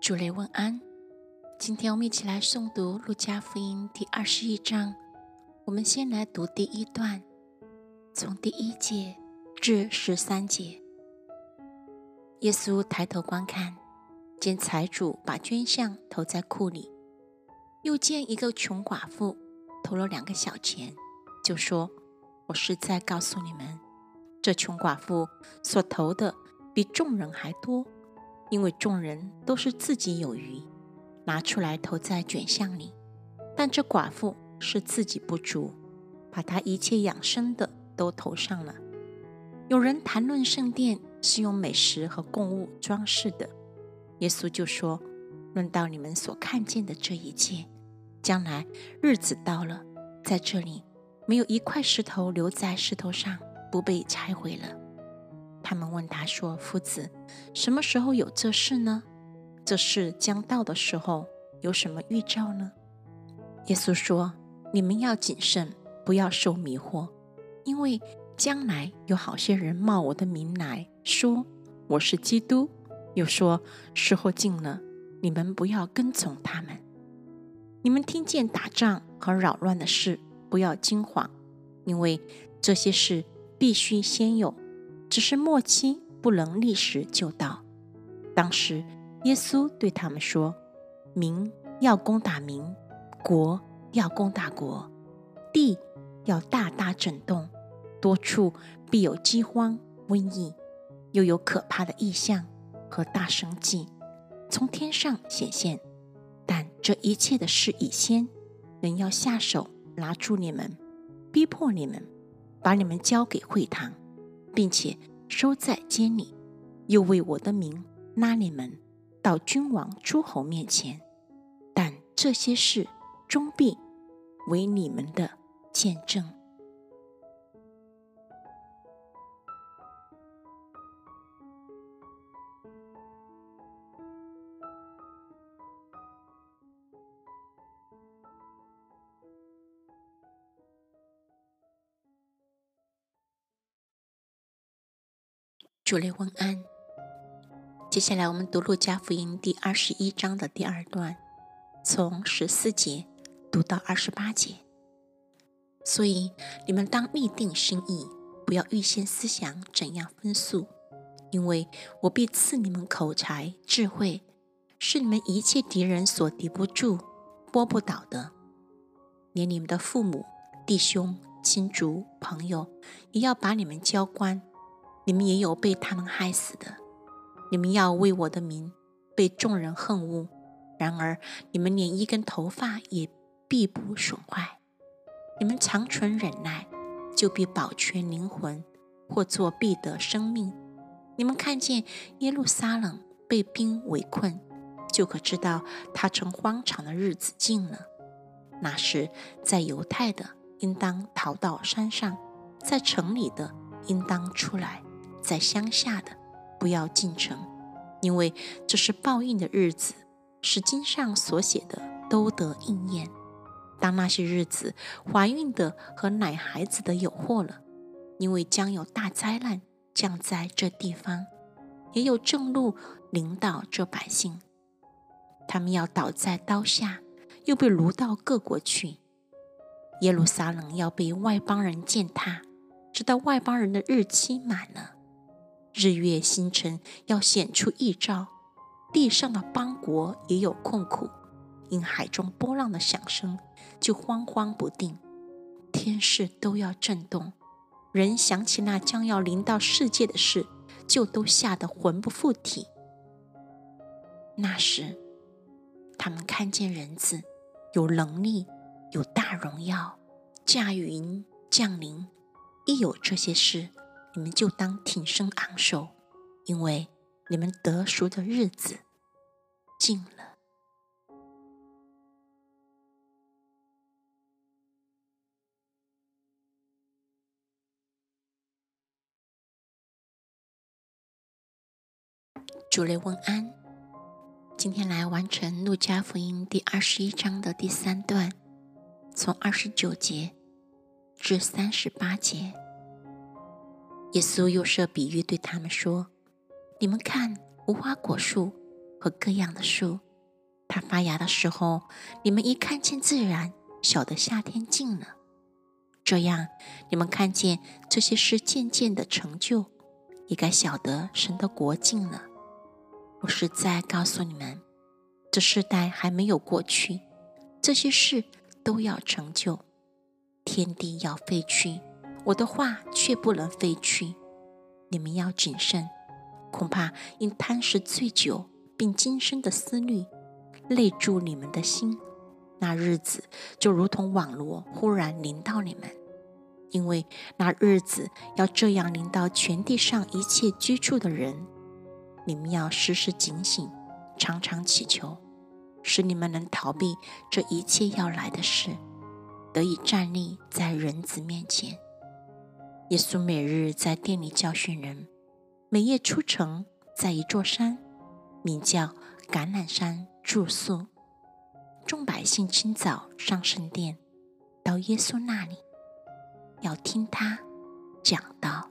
主雷问安。今天我们一起来诵读《路加福音》第二十一章。我们先来读第一段，从第一节至十三节。耶稣抬头观看，见财主把捐项投在库里，又见一个穷寡妇投了两个小钱，就说：“我实在告诉你们，这穷寡妇所投的比众人还多。”因为众人都是自己有余，拿出来投在卷项里，但这寡妇是自己不足，把她一切养生的都投上了。有人谈论圣殿是用美食和供物装饰的，耶稣就说：“论到你们所看见的这一切，将来日子到了，在这里没有一块石头留在石头上不被拆毁了。”他们问他说：“夫子，什么时候有这事呢？这事将到的时候有什么预兆呢？”耶稣说：“你们要谨慎，不要受迷惑，因为将来有好些人冒我的名来说我是基督，又说时候近了，你们不要跟从他们。你们听见打仗和扰乱的事，不要惊慌，因为这些事必须先有。”只是末期不能立时就到。当时耶稣对他们说：“民要攻打民，国要攻打国，地要大大震动，多处必有饥荒、瘟疫，又有可怕的异象和大生迹从天上显现。但这一切的事已先，人要下手拿住你们，逼迫你们，把你们交给会堂。”并且收在监里，又为我的名拉你们到君王诸侯面前。但这些事终必为你们的见证。主内问安。接下来我们读《路加福音》第二十一章的第二段，从十四节读到二十八节。所以你们当立定心意，不要预先思想怎样分数，因为我必赐你们口才智慧，是你们一切敌人所敌不住、拨不倒的。连你们的父母、弟兄、亲族、朋友，也要把你们交官。你们也有被他们害死的，你们要为我的名被众人恨恶。然而你们连一根头发也必不损坏。你们长存忍耐，就必保全灵魂，或作必得生命。你们看见耶路撒冷被兵围困，就可知道他成荒场的日子近了。那时在犹太的应当逃到山上，在城里的应当出来。在乡下的，不要进城，因为这是报应的日子，使经上所写的都得应验。当那些日子，怀孕的和奶孩子的有祸了，因为将有大灾难降在这地方，也有正路领导这百姓，他们要倒在刀下，又被掳到各国去。耶路撒冷要被外邦人践踏，直到外邦人的日期满了。日月星辰要显出异兆，地上的邦国也有困苦，因海中波浪的响声就慌慌不定，天势都要震动。人想起那将要临到世界的事，就都吓得魂不附体。那时，他们看见人子有能力，有大荣耀，驾云降临，一有这些事。你们就当挺身昂首，因为你们得赎的日子近了。主内问安，今天来完成《路加福音》第二十一章的第三段，从二十九节至三十八节。耶稣又设比喻对他们说：“你们看无花果树，和各样的树。它发芽的时候，你们一看见自然，晓得夏天近了。这样，你们看见这些事渐渐的成就，也该晓得神的国近了。我实在告诉你们，这世代还没有过去，这些事都要成就。天地要废去，我的话却不能废去。你们要谨慎，恐怕因贪食醉酒，并今生的思虑，累住你们的心。那日子就如同网罗忽然临到你们，因为那日子要这样临到全地上一切居住的人。你们要时时警醒，常常祈求，使你们能逃避这一切要来的事。得以站立在人子面前。耶稣每日在店里教训人，每夜出城，在一座山，名叫橄榄山住宿。众百姓清早上圣殿，到耶稣那里，要听他讲道。